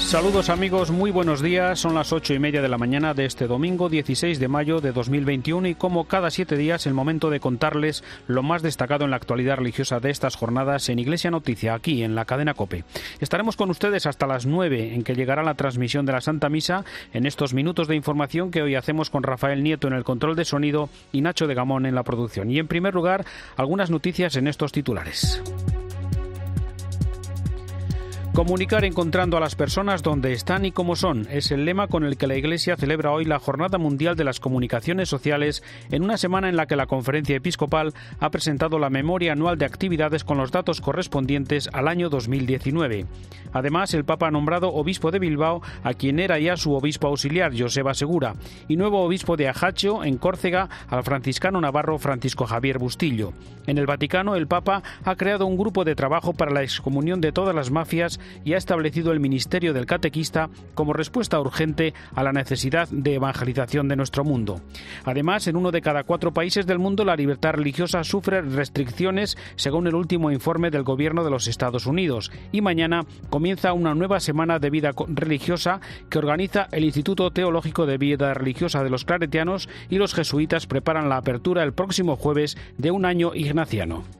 Saludos amigos, muy buenos días. Son las ocho y media de la mañana de este domingo 16 de mayo de 2021 y como cada siete días el momento de contarles lo más destacado en la actualidad religiosa de estas jornadas en Iglesia Noticia, aquí en la cadena Cope. Estaremos con ustedes hasta las nueve en que llegará la transmisión de la Santa Misa en estos minutos de información que hoy hacemos con Rafael Nieto en el control de sonido y Nacho de Gamón en la producción. Y en primer lugar, algunas noticias en estos titulares. Comunicar encontrando a las personas donde están y cómo son es el lema con el que la Iglesia celebra hoy la Jornada Mundial de las Comunicaciones Sociales en una semana en la que la Conferencia Episcopal ha presentado la memoria anual de actividades con los datos correspondientes al año 2019. Además, el Papa ha nombrado obispo de Bilbao a quien era ya su obispo auxiliar, Joseba Segura, y nuevo obispo de Ajaccio, en Córcega, al franciscano navarro Francisco Javier Bustillo. En el Vaticano, el Papa ha creado un grupo de trabajo para la excomunión de todas las mafias y ha establecido el Ministerio del Catequista como respuesta urgente a la necesidad de evangelización de nuestro mundo. Además, en uno de cada cuatro países del mundo la libertad religiosa sufre restricciones según el último informe del Gobierno de los Estados Unidos y mañana comienza una nueva semana de vida religiosa que organiza el Instituto Teológico de Vida Religiosa de los Claretianos y los jesuitas preparan la apertura el próximo jueves de un año ignaciano.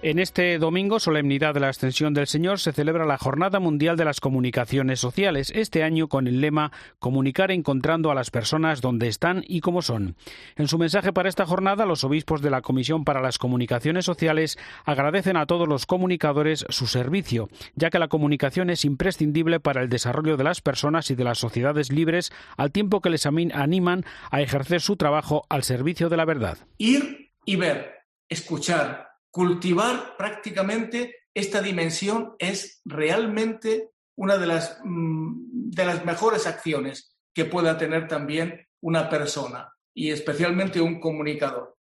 En este domingo, solemnidad de la Ascensión del Señor, se celebra la Jornada Mundial de las Comunicaciones Sociales, este año con el lema Comunicar encontrando a las personas donde están y cómo son. En su mensaje para esta jornada, los obispos de la Comisión para las Comunicaciones Sociales agradecen a todos los comunicadores su servicio, ya que la comunicación es imprescindible para el desarrollo de las personas y de las sociedades libres, al tiempo que les animan a ejercer su trabajo al servicio de la verdad. Ir y ver, escuchar, cultivar prácticamente esta dimensión es realmente una de las, mm, de las mejores acciones que pueda tener también una persona y especialmente un comunicador.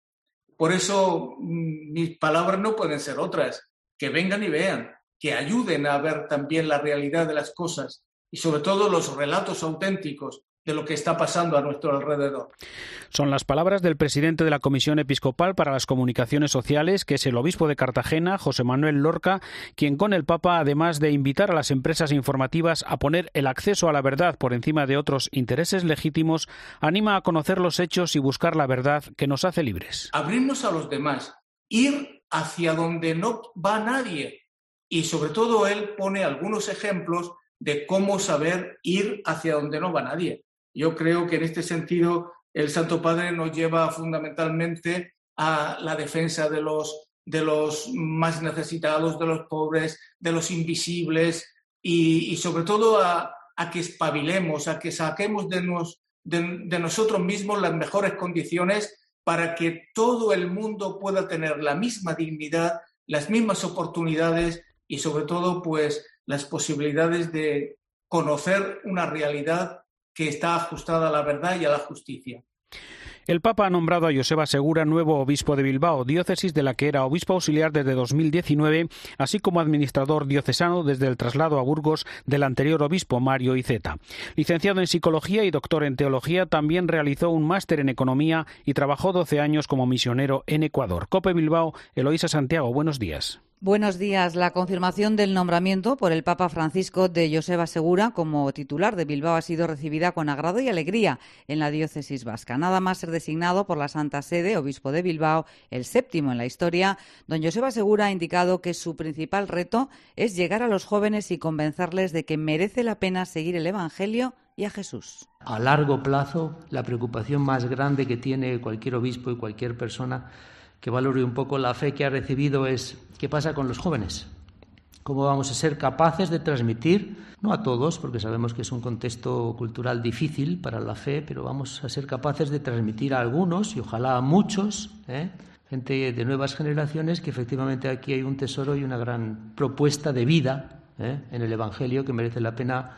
Por eso mm, mis palabras no pueden ser otras, que vengan y vean, que ayuden a ver también la realidad de las cosas y sobre todo los relatos auténticos de lo que está pasando a nuestro alrededor. Son las palabras del presidente de la Comisión Episcopal para las Comunicaciones Sociales, que es el obispo de Cartagena, José Manuel Lorca, quien con el Papa, además de invitar a las empresas informativas a poner el acceso a la verdad por encima de otros intereses legítimos, anima a conocer los hechos y buscar la verdad que nos hace libres. Abrirnos a los demás, ir hacia donde no va nadie. Y sobre todo él pone algunos ejemplos de cómo saber ir hacia donde no va nadie. Yo creo que en este sentido el Santo Padre nos lleva fundamentalmente a la defensa de los, de los más necesitados, de los pobres, de los invisibles y, sobre todo a, que espabilemos, a que saquemos de, de nosotros mismos las mejores condiciones para que todo el mundo pueda tener la misma dignidad, las mismas oportunidades y sobre todo pues las posibilidades de conocer una realidad que está ajustada a la verdad y a la justicia. El Papa ha nombrado a Joseba Segura nuevo obispo de Bilbao, diócesis de la que era obispo auxiliar desde 2019, así como administrador diocesano desde el traslado a Burgos del anterior obispo Mario Iceta. Licenciado en psicología y doctor en teología, también realizó un máster en economía y trabajó 12 años como misionero en Ecuador. Cope Bilbao, Eloísa Santiago, buenos días. Buenos días. La confirmación del nombramiento por el Papa Francisco de Joseba Segura como titular de Bilbao ha sido recibida con agrado y alegría en la diócesis vasca. Nada más ser designado por la Santa Sede, obispo de Bilbao, el séptimo en la historia, don Joseba Segura ha indicado que su principal reto es llegar a los jóvenes y convencerles de que merece la pena seguir el Evangelio y a Jesús. A largo plazo, la preocupación más grande que tiene cualquier obispo y cualquier persona que valore un poco la fe que ha recibido es qué pasa con los jóvenes. ¿Cómo vamos a ser capaces de transmitir, no a todos, porque sabemos que es un contexto cultural difícil para la fe, pero vamos a ser capaces de transmitir a algunos y ojalá a muchos, ¿eh? gente de nuevas generaciones, que efectivamente aquí hay un tesoro y una gran propuesta de vida ¿eh? en el Evangelio que merece la pena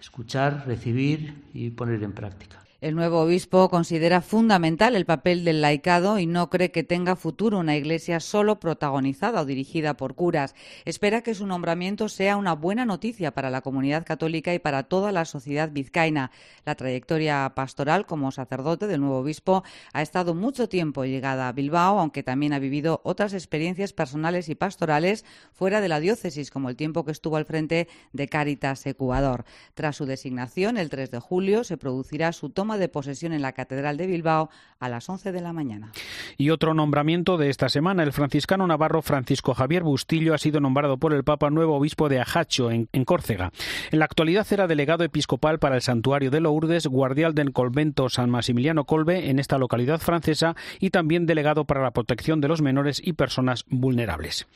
escuchar, recibir y poner en práctica. El nuevo obispo considera fundamental el papel del laicado y no cree que tenga futuro una iglesia solo protagonizada o dirigida por curas. Espera que su nombramiento sea una buena noticia para la comunidad católica y para toda la sociedad vizcaína. La trayectoria pastoral como sacerdote del nuevo obispo ha estado mucho tiempo llegada a Bilbao, aunque también ha vivido otras experiencias personales y pastorales fuera de la diócesis, como el tiempo que estuvo al frente de Caritas Ecuador. Tras su designación, el 3 de julio, se producirá su toma de posesión en la Catedral de Bilbao a las 11 de la mañana. Y otro nombramiento de esta semana, el franciscano navarro Francisco Javier Bustillo ha sido nombrado por el Papa nuevo obispo de Ajacho, en, Córcega. En la actualidad era delegado episcopal para el santuario de Lourdes, guardial del convento San Maximiliano Colbe en esta localidad francesa y también delegado para la protección de los menores y personas vulnerables.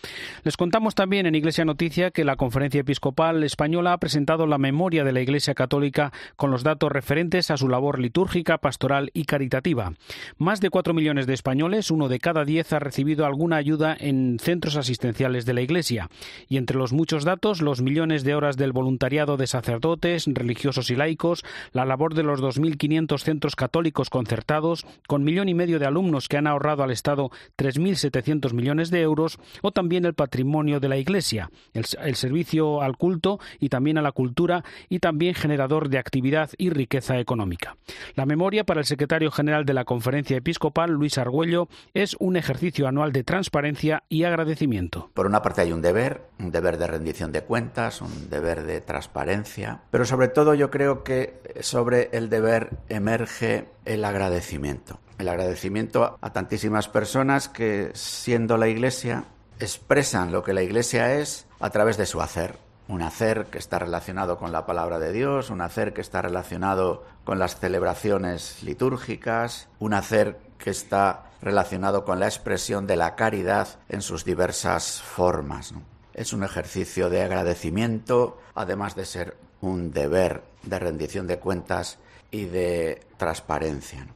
Les contamos también en Iglesia Noticia que la Conferencia Episcopal Española ha presentado la memoria de la Iglesia Católica con los datos referentes a su labor litúrgica, pastoral y caritativa. Más de cuatro millones de españoles, uno de cada diez, ha recibido alguna ayuda en centros asistenciales de la Iglesia. Y entre los muchos datos, los millones de horas del voluntariado de sacerdotes, religiosos y laicos, la labor de los 2.500 centros católicos concertados, con millón y medio de alumnos que han ahorrado al Estado 3.700 millones de euros, o también el patrimonio de la Iglesia, el, el servicio al culto y también a la cultura y también generador de actividad y riqueza económica. La memoria para el secretario general de la Conferencia Episcopal, Luis Argüello, es un ejercicio anual de transparencia y agradecimiento. Por una parte hay un deber, un deber de rendición de cuentas, un deber de transparencia, pero sobre todo yo creo que sobre el deber emerge el agradecimiento. El agradecimiento a tantísimas personas que, siendo la Iglesia, expresan lo que la Iglesia es a través de su hacer un hacer que está relacionado con la palabra de Dios, un hacer que está relacionado con las celebraciones litúrgicas, un hacer que está relacionado con la expresión de la caridad en sus diversas formas. Es un ejercicio de agradecimiento, además de ser un deber de rendición de cuentas y de transparencia.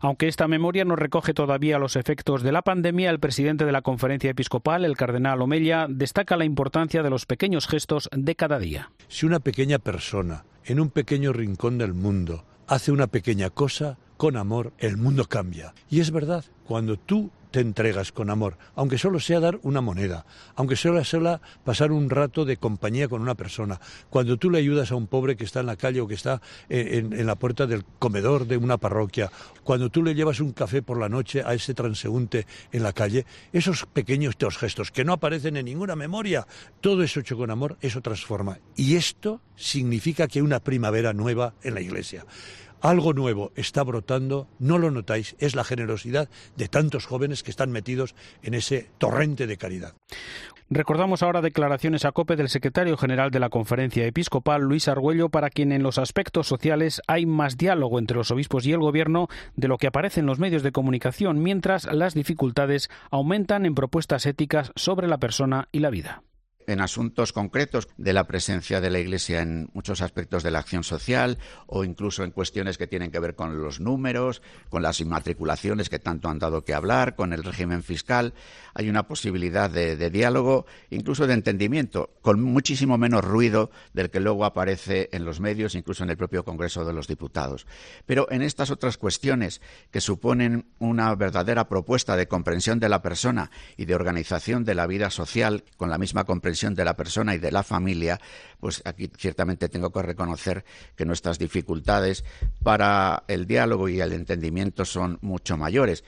Aunque esta memoria no recoge todavía los efectos de la pandemia, el presidente de la conferencia episcopal, el cardenal Omella, destaca la importancia de los pequeños gestos de cada día. Si una pequeña persona en un pequeño rincón del mundo hace una pequeña cosa, con amor, el mundo cambia. Y es verdad, cuando tú te entregas con amor, aunque solo sea dar una moneda, aunque solo sea pasar un rato de compañía con una persona. Cuando tú le ayudas a un pobre que está en la calle o que está en, en la puerta del comedor de una parroquia, cuando tú le llevas un café por la noche a ese transeúnte en la calle, esos pequeños gestos que no aparecen en ninguna memoria, todo eso hecho con amor, eso transforma. Y esto significa que hay una primavera nueva en la iglesia algo nuevo está brotando, no lo notáis, es la generosidad de tantos jóvenes que están metidos en ese torrente de caridad. Recordamos ahora declaraciones a COPE del secretario general de la Conferencia Episcopal, Luis Argüello, para quien en los aspectos sociales hay más diálogo entre los obispos y el gobierno de lo que aparece en los medios de comunicación, mientras las dificultades aumentan en propuestas éticas sobre la persona y la vida en asuntos concretos de la presencia de la Iglesia en muchos aspectos de la acción social o incluso en cuestiones que tienen que ver con los números, con las inmatriculaciones que tanto han dado que hablar, con el régimen fiscal. Hay una posibilidad de, de diálogo, incluso de entendimiento, con muchísimo menos ruido del que luego aparece en los medios, incluso en el propio Congreso de los Diputados. Pero en estas otras cuestiones que suponen una verdadera propuesta de comprensión de la persona y de organización de la vida social con la misma comprensión de la persona y de la familia, pues aquí ciertamente tengo que reconocer que nuestras dificultades para el diálogo y el entendimiento son mucho mayores.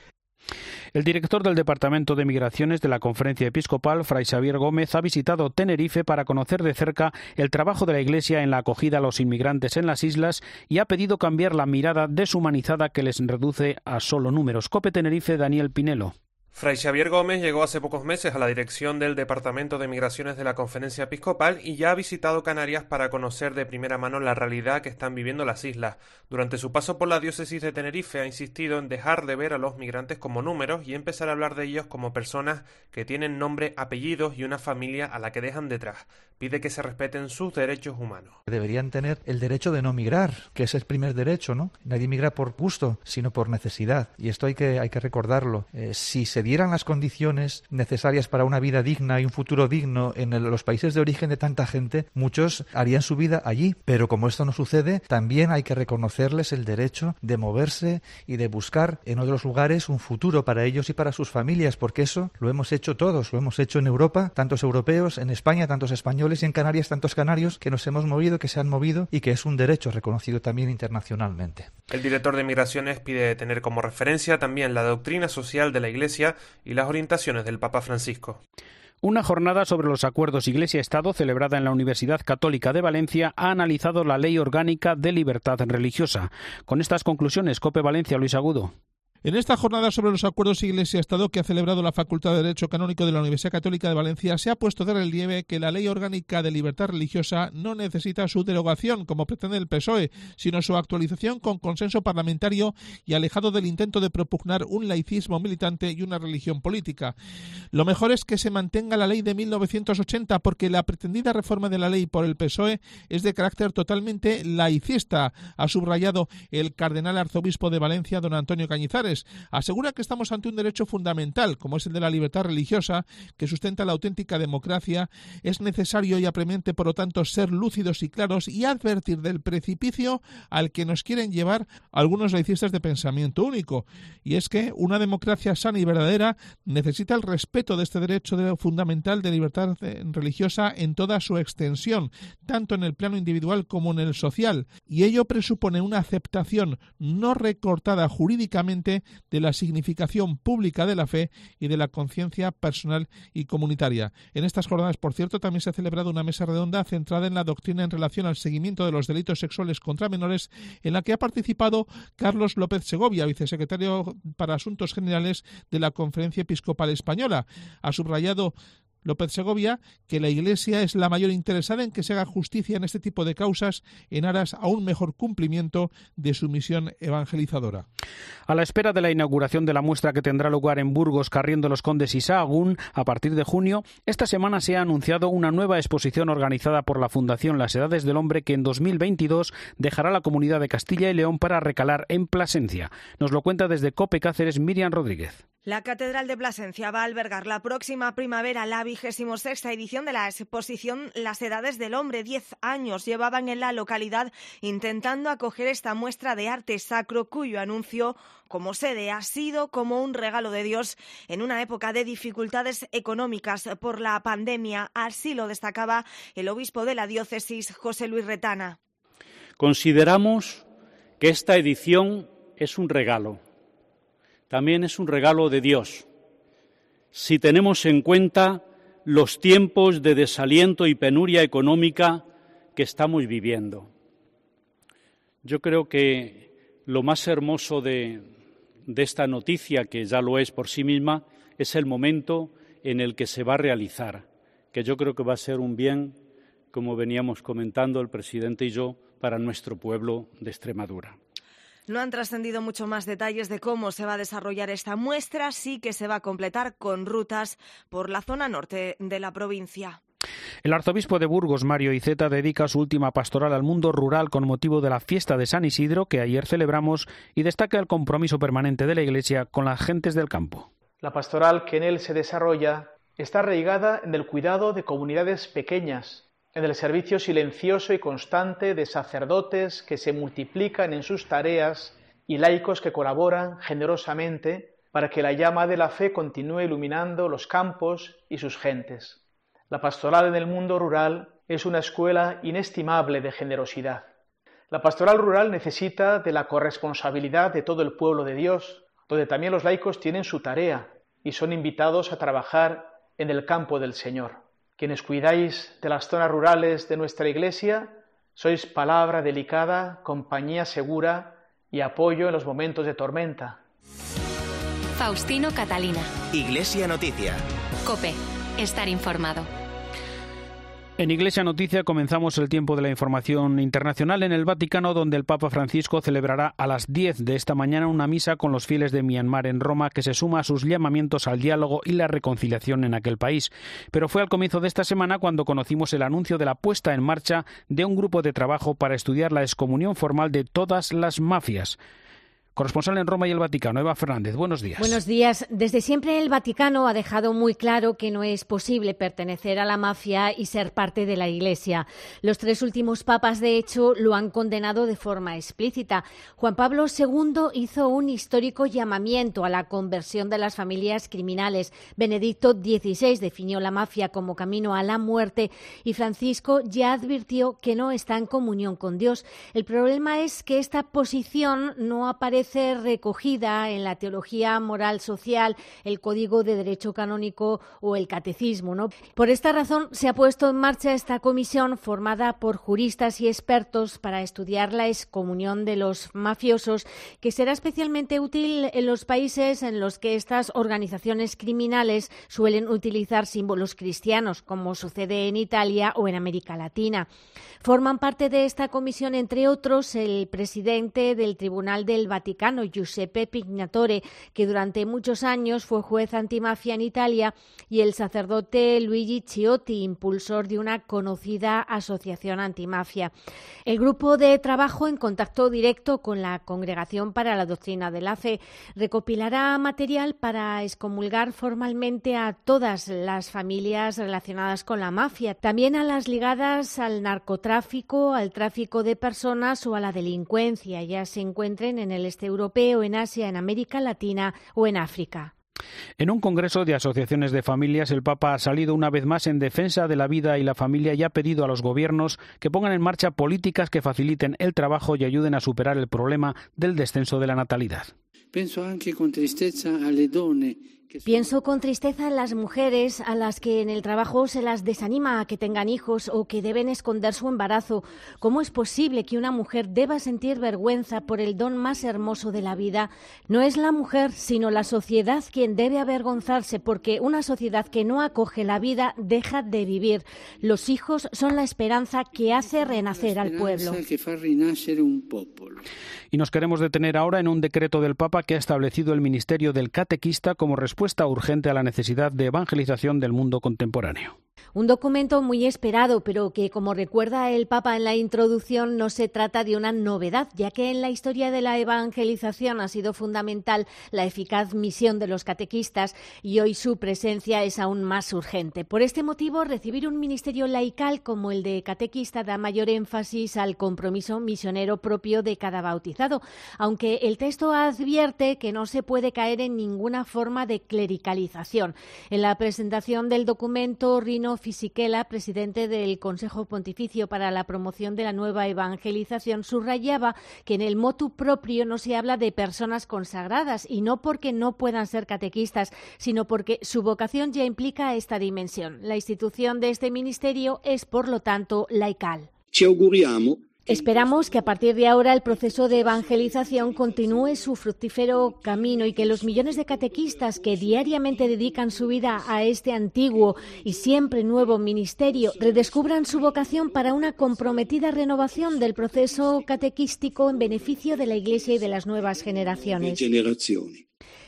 El director del Departamento de Migraciones de la Conferencia Episcopal, Fray Xavier Gómez, ha visitado Tenerife para conocer de cerca el trabajo de la Iglesia en la acogida a los inmigrantes en las islas y ha pedido cambiar la mirada deshumanizada que les reduce a solo números. Cope Tenerife, Daniel Pinelo. Fray Xavier Gómez llegó hace pocos meses a la dirección del Departamento de Migraciones de la Conferencia Episcopal y ya ha visitado Canarias para conocer de primera mano la realidad que están viviendo las islas. Durante su paso por la diócesis de Tenerife ha insistido en dejar de ver a los migrantes como números y empezar a hablar de ellos como personas que tienen nombre, apellidos y una familia a la que dejan detrás. Pide que se respeten sus derechos humanos. Deberían tener el derecho de no migrar, que es el primer derecho, ¿no? Nadie migra por gusto, sino por necesidad. Y esto hay que, hay que recordarlo. Eh, si se dieran las condiciones necesarias para una vida digna y un futuro digno en los países de origen de tanta gente, muchos harían su vida allí. Pero como esto no sucede, también hay que reconocerles el derecho de moverse y de buscar en otros lugares un futuro para ellos y para sus familias, porque eso lo hemos hecho todos, lo hemos hecho en Europa, tantos europeos, en España, tantos españoles y en Canarias, tantos canarios que nos hemos movido, que se han movido y que es un derecho reconocido también internacionalmente. El director de Migraciones pide tener como referencia también la doctrina social de la Iglesia y las orientaciones del Papa Francisco. Una jornada sobre los acuerdos Iglesia-Estado celebrada en la Universidad Católica de Valencia ha analizado la Ley Orgánica de Libertad Religiosa. Con estas conclusiones, Cope Valencia, Luis Agudo. En esta jornada sobre los acuerdos Iglesia-Estado que ha celebrado la Facultad de Derecho Canónico de la Universidad Católica de Valencia, se ha puesto de relieve que la Ley Orgánica de Libertad Religiosa no necesita su derogación, como pretende el PSOE, sino su actualización con consenso parlamentario y alejado del intento de propugnar un laicismo militante y una religión política. Lo mejor es que se mantenga la ley de 1980, porque la pretendida reforma de la ley por el PSOE es de carácter totalmente laicista, ha subrayado el cardenal arzobispo de Valencia, don Antonio Cañizares asegura que estamos ante un derecho fundamental, como es el de la libertad religiosa, que sustenta la auténtica democracia. Es necesario y apremiante, por lo tanto, ser lúcidos y claros y advertir del precipicio al que nos quieren llevar algunos laicistas de pensamiento único. Y es que una democracia sana y verdadera necesita el respeto de este derecho fundamental de libertad eh, religiosa en toda su extensión, tanto en el plano individual como en el social. Y ello presupone una aceptación no recortada jurídicamente de la significación pública de la fe y de la conciencia personal y comunitaria. En estas jornadas, por cierto, también se ha celebrado una mesa redonda centrada en la doctrina en relación al seguimiento de los delitos sexuales contra menores, en la que ha participado Carlos López Segovia, vicesecretario para Asuntos Generales de la Conferencia Episcopal Española. Ha subrayado López Segovia que la Iglesia es la mayor interesada en que se haga justicia en este tipo de causas en aras a un mejor cumplimiento de su misión evangelizadora. A la espera de la inauguración de la muestra que tendrá lugar en Burgos, Carriendo los Condes y Sahagún a partir de junio, esta semana se ha anunciado una nueva exposición organizada por la Fundación Las Edades del Hombre que en 2022 dejará la comunidad de Castilla y León para recalar en Plasencia. Nos lo cuenta desde Cope Cáceres Miriam Rodríguez. La Catedral de Plasencia va a albergar la próxima primavera la vigésimo sexta edición de la exposición Las Edades del Hombre. Diez años llevaban en la localidad intentando acoger esta muestra de arte sacro cuyo anuncio como sede ha sido como un regalo de Dios en una época de dificultades económicas por la pandemia. Así lo destacaba el obispo de la diócesis, José Luis Retana. Consideramos que esta edición es un regalo también es un regalo de Dios, si tenemos en cuenta los tiempos de desaliento y penuria económica que estamos viviendo. Yo creo que lo más hermoso de, esta noticia, que ya lo es por sí misma, es el momento en el que se va a realizar, que yo creo que va a ser un bien, como veníamos comentando el presidente y yo, para nuestro pueblo de Extremadura. No han trascendido mucho más detalles de cómo se va a desarrollar esta muestra, sí que se va a completar con rutas por la zona norte de la provincia. El arzobispo de Burgos, Mario Iceta, dedica su última pastoral al mundo rural con motivo de la fiesta de San Isidro que ayer celebramos y destaca el compromiso permanente de la Iglesia con las gentes del campo. La pastoral que en él se desarrolla está arraigada en el cuidado de comunidades pequeñas, en el servicio silencioso y constante de sacerdotes que se multiplican en sus tareas y laicos que colaboran generosamente para que la llama de la fe continúe iluminando los campos y sus gentes. La pastoral en el mundo rural es una escuela inestimable de generosidad. La pastoral rural necesita de la corresponsabilidad de todo el pueblo de Dios, donde también los laicos tienen su tarea y son invitados a trabajar en el campo del Señor. Quienes cuidáis de las zonas rurales de nuestra Iglesia, sois palabra delicada, compañía segura y apoyo en los momentos de tormenta. Faustino Catalina. Iglesia Noticia. Cope. Estar informado. En Iglesia Noticia comenzamos el tiempo de la información internacional en el Vaticano, donde el Papa Francisco celebrará a las 10 de esta mañana una misa con los fieles de Myanmar en Roma, que se suma a sus llamamientos al diálogo y la reconciliación en aquel país. Pero fue al comienzo de esta semana cuando conocimos el anuncio de la puesta en marcha de un grupo de trabajo para estudiar la excomunión formal de todas las mafias. Corresponsal en Roma y el Vaticano, Eva Fernández. Buenos días. Buenos días. Desde siempre el Vaticano ha dejado muy claro que no es posible pertenecer a la mafia y ser parte de la Iglesia. Los tres últimos papas, de hecho, lo han condenado de forma explícita. Juan Pablo II hizo un histórico llamamiento a la conversión de las familias criminales. Benedicto XVI definió la mafia como camino a la muerte y Francisco ya advirtió que no está en comunión con Dios. El problema es que esta posición no aparece recogida en la teología moral social, el Código de Derecho Canónico o el Catecismo. ¿no? Por esta razón se ha puesto en marcha esta comisión formada por juristas y expertos para estudiar la excomunión de los mafiosos, que será especialmente útil en los países en los que estas organizaciones criminales suelen utilizar símbolos cristianos, como sucede en Italia o en América Latina. Forman parte de esta comisión, entre otros, el presidente del Tribunal del Vaticano, Giuseppe Pignatore, que durante muchos años fue juez antimafia en Italia, y el sacerdote Luigi Ciotti, impulsor de una conocida asociación antimafia. El grupo de trabajo, en contacto directo con la Congregación para la Doctrina de la Fe, recopilará material para excomulgar formalmente a todas las familias relacionadas con la mafia, también a las ligadas al narcotráfico, al tráfico de personas o a la delincuencia, ya se encuentren en el este europeo, en Asia, en América Latina o en África. En un congreso de asociaciones de familias, el Papa ha salido una vez más en defensa de la vida y la familia y ha pedido a los gobiernos que pongan en marcha políticas que faciliten el trabajo y ayuden a superar el problema del descenso de la natalidad. Pienso anche con tristezza alle donne Pienso con tristeza en las mujeres a las que en el trabajo se las desanima a que tengan hijos o que deben esconder su embarazo. ¿Cómo es posible que una mujer deba sentir vergüenza por el don más hermoso de la vida? No es la mujer, sino la sociedad quien debe avergonzarse porque una sociedad que no acoge la vida deja de vivir. Los hijos son la esperanza que hace renacer al pueblo. Y nos queremos detener ahora en un decreto del Papa que ha establecido el ministerio del catequista como respuesta urgente a la necesidad de evangelización del mundo contemporáneo. Un documento muy esperado, pero que, como recuerda el Papa en la introducción, no se trata de una novedad, ya que en la historia de la evangelización ha sido fundamental la eficaz misión de los catequistas y hoy su presencia es aún más urgente. Por este motivo, recibir un ministerio laical como el de catequista da mayor énfasis al compromiso misionero propio de cada bautizado, aunque el texto advierte que no se puede caer en ninguna forma de clericalización. En la presentación del documento, Rino Fisichella, presidente del Consejo Pontificio para la Promoción de la Nueva Evangelización, subrayaba que en el motu propio no se habla de personas consagradas y no porque no puedan ser catequistas, sino porque su vocación ya implica esta dimensión. La institución de este ministerio es, por lo tanto, laical. Esperamos que a partir de ahora el proceso de evangelización continúe su fructífero camino y que los millones de catequistas que diariamente dedican su vida a este antiguo y siempre nuevo ministerio redescubran su vocación para una comprometida renovación del proceso catequístico en beneficio de la Iglesia y de las nuevas generaciones.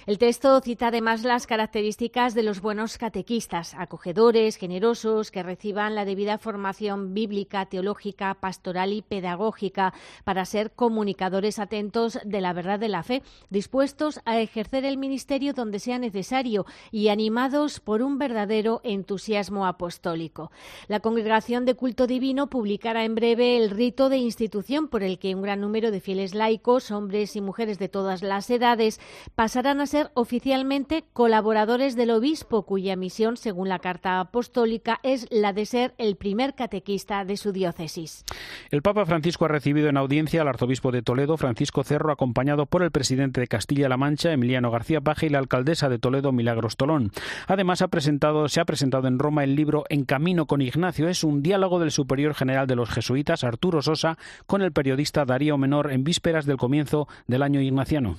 El texto cita además las características de los buenos catequistas, acogedores, generosos, que reciban la debida formación bíblica, teológica, pastoral y pedagógica para ser comunicadores atentos de la verdad de la fe, dispuestos a ejercer el ministerio donde sea necesario y animados por un verdadero entusiasmo apostólico. La Congregación de Culto Divino publicará en breve el rito de institución por el que un gran número de fieles laicos, hombres y mujeres de todas las edades, pasarán a ser oficialmente colaboradores del obispo, cuya misión, según la Carta Apostólica, es la de ser el primer catequista de su diócesis. El Papa Francisco ha recibido en audiencia al arzobispo de Toledo, Francisco Cerro, acompañado por el presidente de Castilla-La Mancha, Emiliano García Paje, y la alcaldesa de Toledo, Milagros Tolón. Además, se ha presentado en Roma el libro En Camino con Ignacio. Es un diálogo del superior general de los jesuitas, Arturo Sosa, con el periodista Darío Menor en vísperas del comienzo del año ignaciano.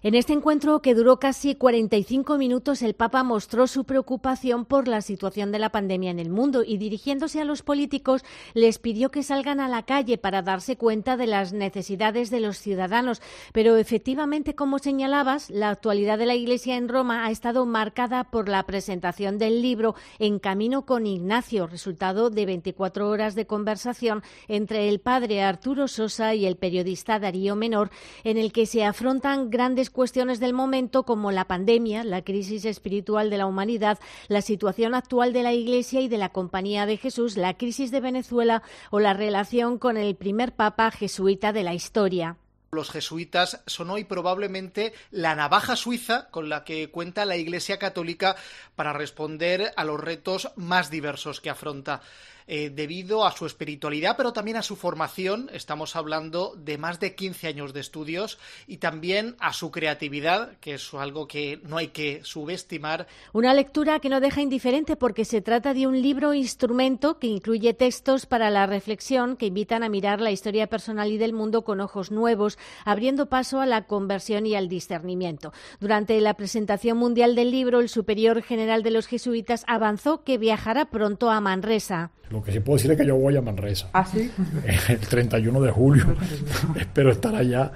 En este encuentro, que duró casi 45 minutos, el Papa mostró su preocupación por la situación de la pandemia en el mundo y, dirigiéndose a los políticos, les pidió que salgan a la calle para darse cuenta de las necesidades de los ciudadanos. Pero, efectivamente, como señalabas, la actualidad de la Iglesia en Roma ha estado marcada por la presentación del libro En Camino con Ignacio, resultado de 24 horas de conversación entre el padre Arturo Sosa y el periodista Darío Menor, en el que se afrontan grandes cuestiones del momento como la pandemia, la crisis espiritual de la humanidad, la situación actual de la Iglesia y de la Compañía de Jesús, la crisis de Venezuela o la relación con el primer papa jesuita de la historia. Los jesuitas son hoy probablemente la navaja suiza con la que cuenta la Iglesia Católica para responder a los retos más diversos que afronta. Eh, debido a su espiritualidad, pero también a su formación. Estamos hablando de más de 15 años de estudios y también a su creatividad, que es algo que no hay que subestimar. Una lectura que no deja indiferente porque se trata de un libro instrumento que incluye textos para la reflexión que invitan a mirar la historia personal y del mundo con ojos nuevos, abriendo paso a la conversión y al discernimiento. Durante la presentación mundial del libro, el superior general de los jesuitas avanzó que viajará pronto a Manresa. Lo que sí puedo decir es que yo voy a Manresa. ¿Ah, sí? El 31 de julio. Espero estar allá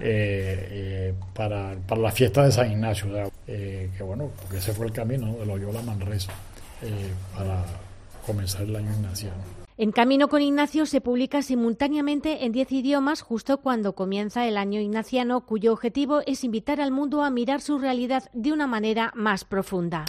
eh, eh, para, para, la fiesta de San Ignacio. Eh, que bueno, porque ese fue el camino de Loyola Manresa para comenzar el año ignaciano. En Camino con Ignacio se publica simultáneamente en diez idiomas justo cuando comienza el año ignaciano, cuyo objetivo es invitar al mundo a mirar su realidad de una manera más profunda.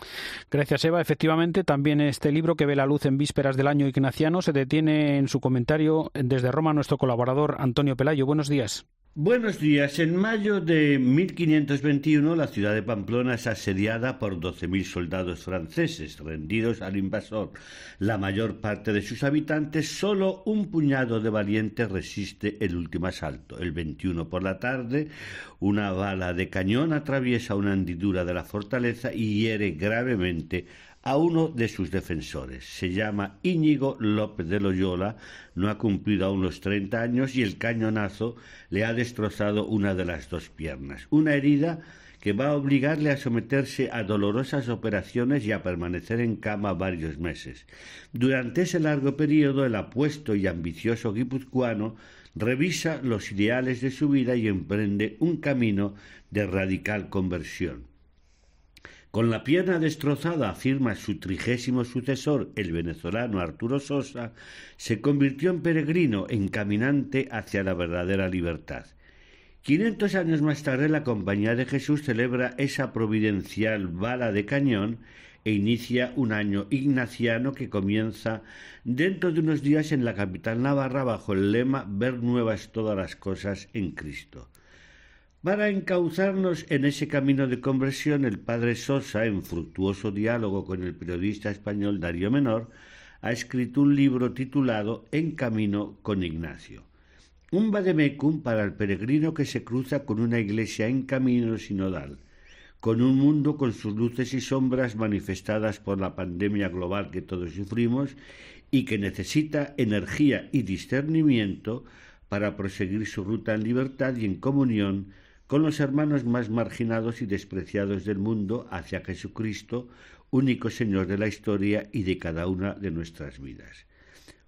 Gracias, Eva. Efectivamente, también este libro que ve la luz en vísperas del año ignaciano se detiene en su comentario desde Roma nuestro colaborador Antonio Pelayo. Buenos días. Buenos días. En mayo de 1521 la ciudad de Pamplona es asediada por 12.000 soldados franceses rendidos al invasor. La mayor parte de sus habitantes, solo un puñado de valientes resiste el último asalto. El 21 por la tarde, una bala de cañón atraviesa una hendidura de la fortaleza y hiere gravemente a uno de sus defensores. Se llama Íñigo López de Loyola, no ha cumplido aún los 30 años y el cañonazo le ha destrozado una de las dos piernas. Una herida que va a obligarle a someterse a dolorosas operaciones y a permanecer en cama varios meses. Durante ese largo periodo, el apuesto y ambicioso guipuzcoano revisa los ideales de su vida y emprende un camino de radical conversión. Con la pierna destrozada, afirma su trigésimo sucesor, el venezolano Arturo Sosa, se convirtió en peregrino, en caminante hacia la verdadera libertad. Quinientos años más tarde, la Compañía de Jesús celebra esa providencial bala de cañón e inicia un año ignaciano que comienza dentro de unos días en la capital navarra bajo el lema Ver nuevas todas las cosas en Cristo. Para encauzarnos en ese camino de conversión, el padre Sosa, en fructuoso diálogo con el periodista español Darío Menor, ha escrito un libro titulado En camino con Ignacio. Un vademecum para el peregrino que se cruza con una iglesia en camino sinodal, con un mundo con sus luces y sombras manifestadas por la pandemia global que todos sufrimos y que necesita energía y discernimiento para proseguir su ruta en libertad y en comunión con los hermanos más marginados y despreciados del mundo hacia Jesucristo, único Señor de la historia y de cada una de nuestras vidas.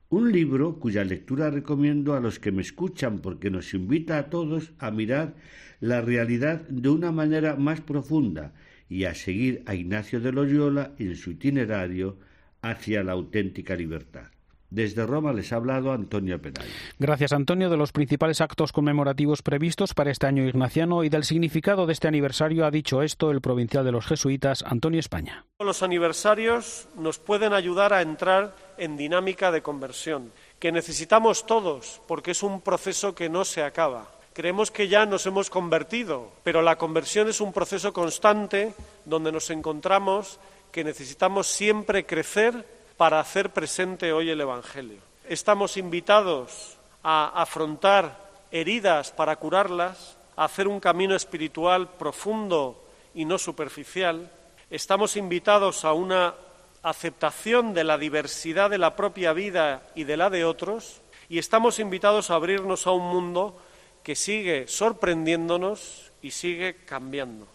Un libro cuya lectura recomiendo a los que me escuchan porque nos invita a todos a mirar la realidad de una manera más profunda y a seguir a Ignacio de Loyola en su itinerario hacia la auténtica libertad. Desde Roma les ha hablado Antonio Penal. Gracias, Antonio. De los principales actos conmemorativos previstos para este año ignaciano y del significado de este aniversario ha dicho esto el provincial de los jesuitas, Antonio España. Los aniversarios nos pueden ayudar a entrar en dinámica de conversión, que necesitamos todos, porque es un proceso que no se acaba. Creemos que ya nos hemos convertido, pero la conversión es un proceso constante donde nos encontramos que necesitamos siempre crecer para hacer presente hoy el Evangelio. Estamos invitados a afrontar heridas para curarlas, a hacer un camino espiritual profundo y no superficial. Estamos invitados a una aceptación de la diversidad de la propia vida y de la de otros y estamos invitados a abrirnos a un mundo que sigue sorprendiéndonos y sigue cambiando.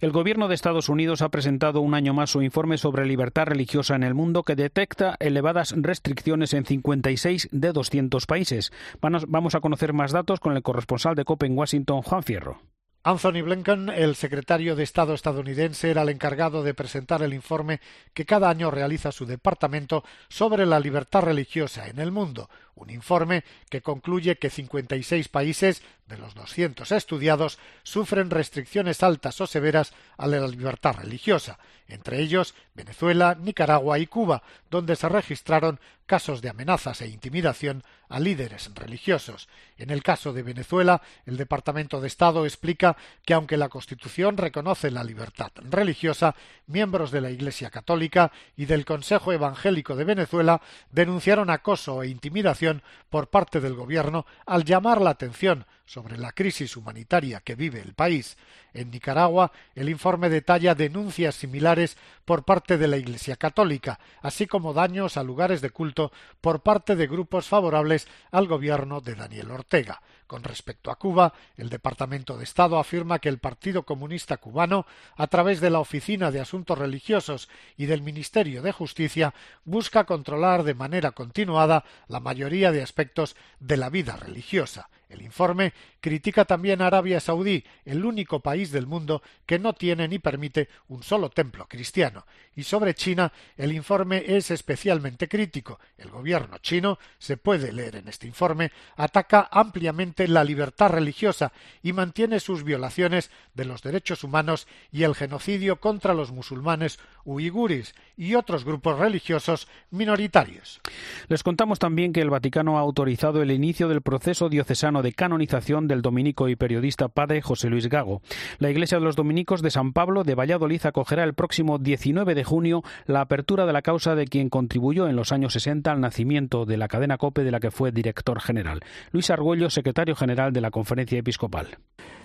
El gobierno de Estados Unidos ha presentado un año más su informe sobre libertad religiosa en el mundo que detecta elevadas restricciones en 56 de 200 países. Vamos a conocer más datos con el corresponsal de COPE en Washington, Juan Fierro. Anthony Blinken, el secretario de Estado estadounidense, era el encargado de presentar el informe que cada año realiza su departamento sobre la libertad religiosa en el mundo, un informe que concluye que 56 países de los 200 estudiados sufren restricciones altas o severas a la libertad religiosa, entre ellos Venezuela, Nicaragua y Cuba, donde se registraron casos de amenazas e intimidación a líderes religiosos. En el caso de Venezuela, el Departamento de Estado explica que aunque la Constitución reconoce la libertad religiosa, miembros de la Iglesia Católica y del Consejo Evangélico de Venezuela denunciaron acoso e intimidación por parte del Gobierno al llamar la atención sobre la crisis humanitaria que vive el país. En Nicaragua, el informe detalla denuncias similares por parte de la Iglesia Católica, así como daños a lugares de culto por parte de grupos favorables al gobierno de Daniel Ortega. Con respecto a Cuba, el Departamento de Estado afirma que el Partido Comunista cubano, a través de la Oficina de Asuntos Religiosos y del Ministerio de Justicia, busca controlar de manera continuada la mayoría de aspectos de la vida religiosa. El informe critica también a Arabia Saudí, el único país del mundo que no tiene ni permite un solo templo cristiano. Y sobre China, el informe es especialmente crítico. El gobierno chino, se puede leer en este informe, ataca ampliamente la libertad religiosa y mantiene sus violaciones de los derechos humanos y el genocidio contra los musulmanes uiguris y otros grupos religiosos minoritarios. Les contamos también que el Vaticano ha autorizado el inicio del proceso diocesano de canonización del dominico y periodista padre José Luis Gago. La Iglesia de los Dominicos de San Pablo de Valladolid acogerá el próximo 19 de junio la apertura de la causa de quien contribuyó en los años 60 al nacimiento de la cadena COPE de la que fue director general. Luis Argüello, secretario general de la Conferencia Episcopal.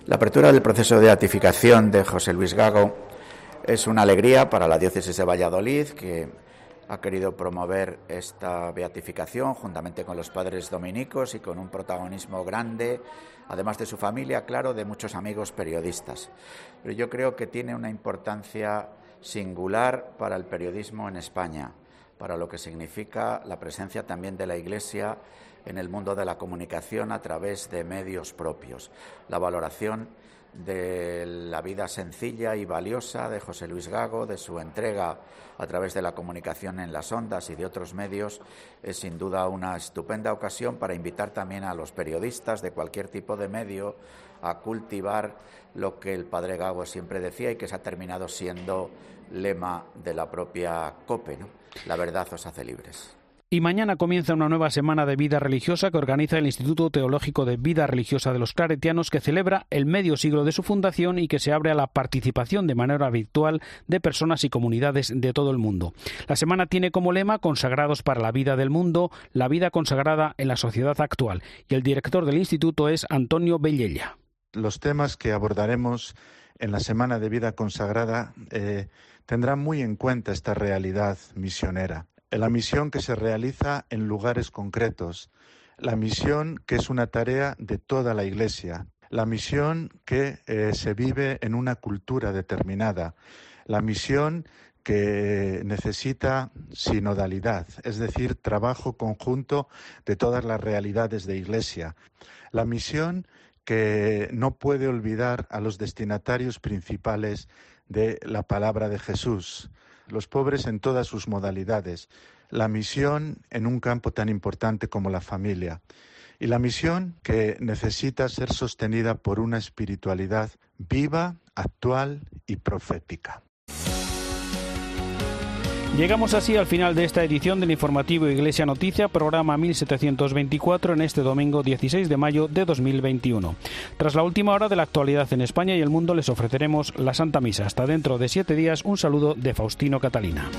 La apertura del proceso de beatificación de José Luis Gago es una alegría para la diócesis de Valladolid que ha querido promover esta beatificación juntamente con los padres dominicos y con un protagonismo grande, además de su familia, claro, de muchos amigos periodistas. Pero yo creo que tiene una importancia singular para el periodismo en España, para lo que significa la presencia también de la Iglesia en el mundo de la comunicación a través de medios propios, la valoración de la vida sencilla y valiosa de José Luis Gago, de su entrega a través de la comunicación en las ondas y de otros medios, es sin duda una estupenda ocasión para invitar también a los periodistas de cualquier tipo de medio a cultivar lo que el padre Gago siempre decía y que se ha terminado siendo lema de la propia COPE. La verdad os hace libres. Y mañana comienza una nueva semana de vida religiosa que organiza el Instituto Teológico de Vida Religiosa de los Claretianos, que celebra el medio siglo de su fundación y que se abre a la participación de manera virtual de personas y comunidades de todo el mundo. La semana tiene como lema Consagrados para la vida del mundo, la vida consagrada en la sociedad actual. Y el director del instituto es Antonio Bellella. Los temas que abordaremos en la Semana de Vida Consagrada eh, tendrán muy en cuenta esta realidad misionera la misión que se realiza en lugares concretos, la misión que es una tarea de toda la Iglesia, la misión que eh, se vive en una cultura determinada, la misión que necesita sinodalidad, es decir, trabajo conjunto de todas las realidades de Iglesia, la misión que no puede olvidar a los destinatarios principales de la palabra de Jesús, los pobres en todas sus modalidades, la misión en un campo tan importante como la familia y la misión que necesita ser sostenida por una espiritualidad viva, actual y profética. Llegamos así al final de esta edición del informativo Iglesia Noticia, programa 1724 en este domingo 16 de mayo de 2021. Tras la última hora de la actualidad en España y el mundo les ofreceremos la Santa Misa. Hasta dentro de siete días un saludo de Faustino Catalina.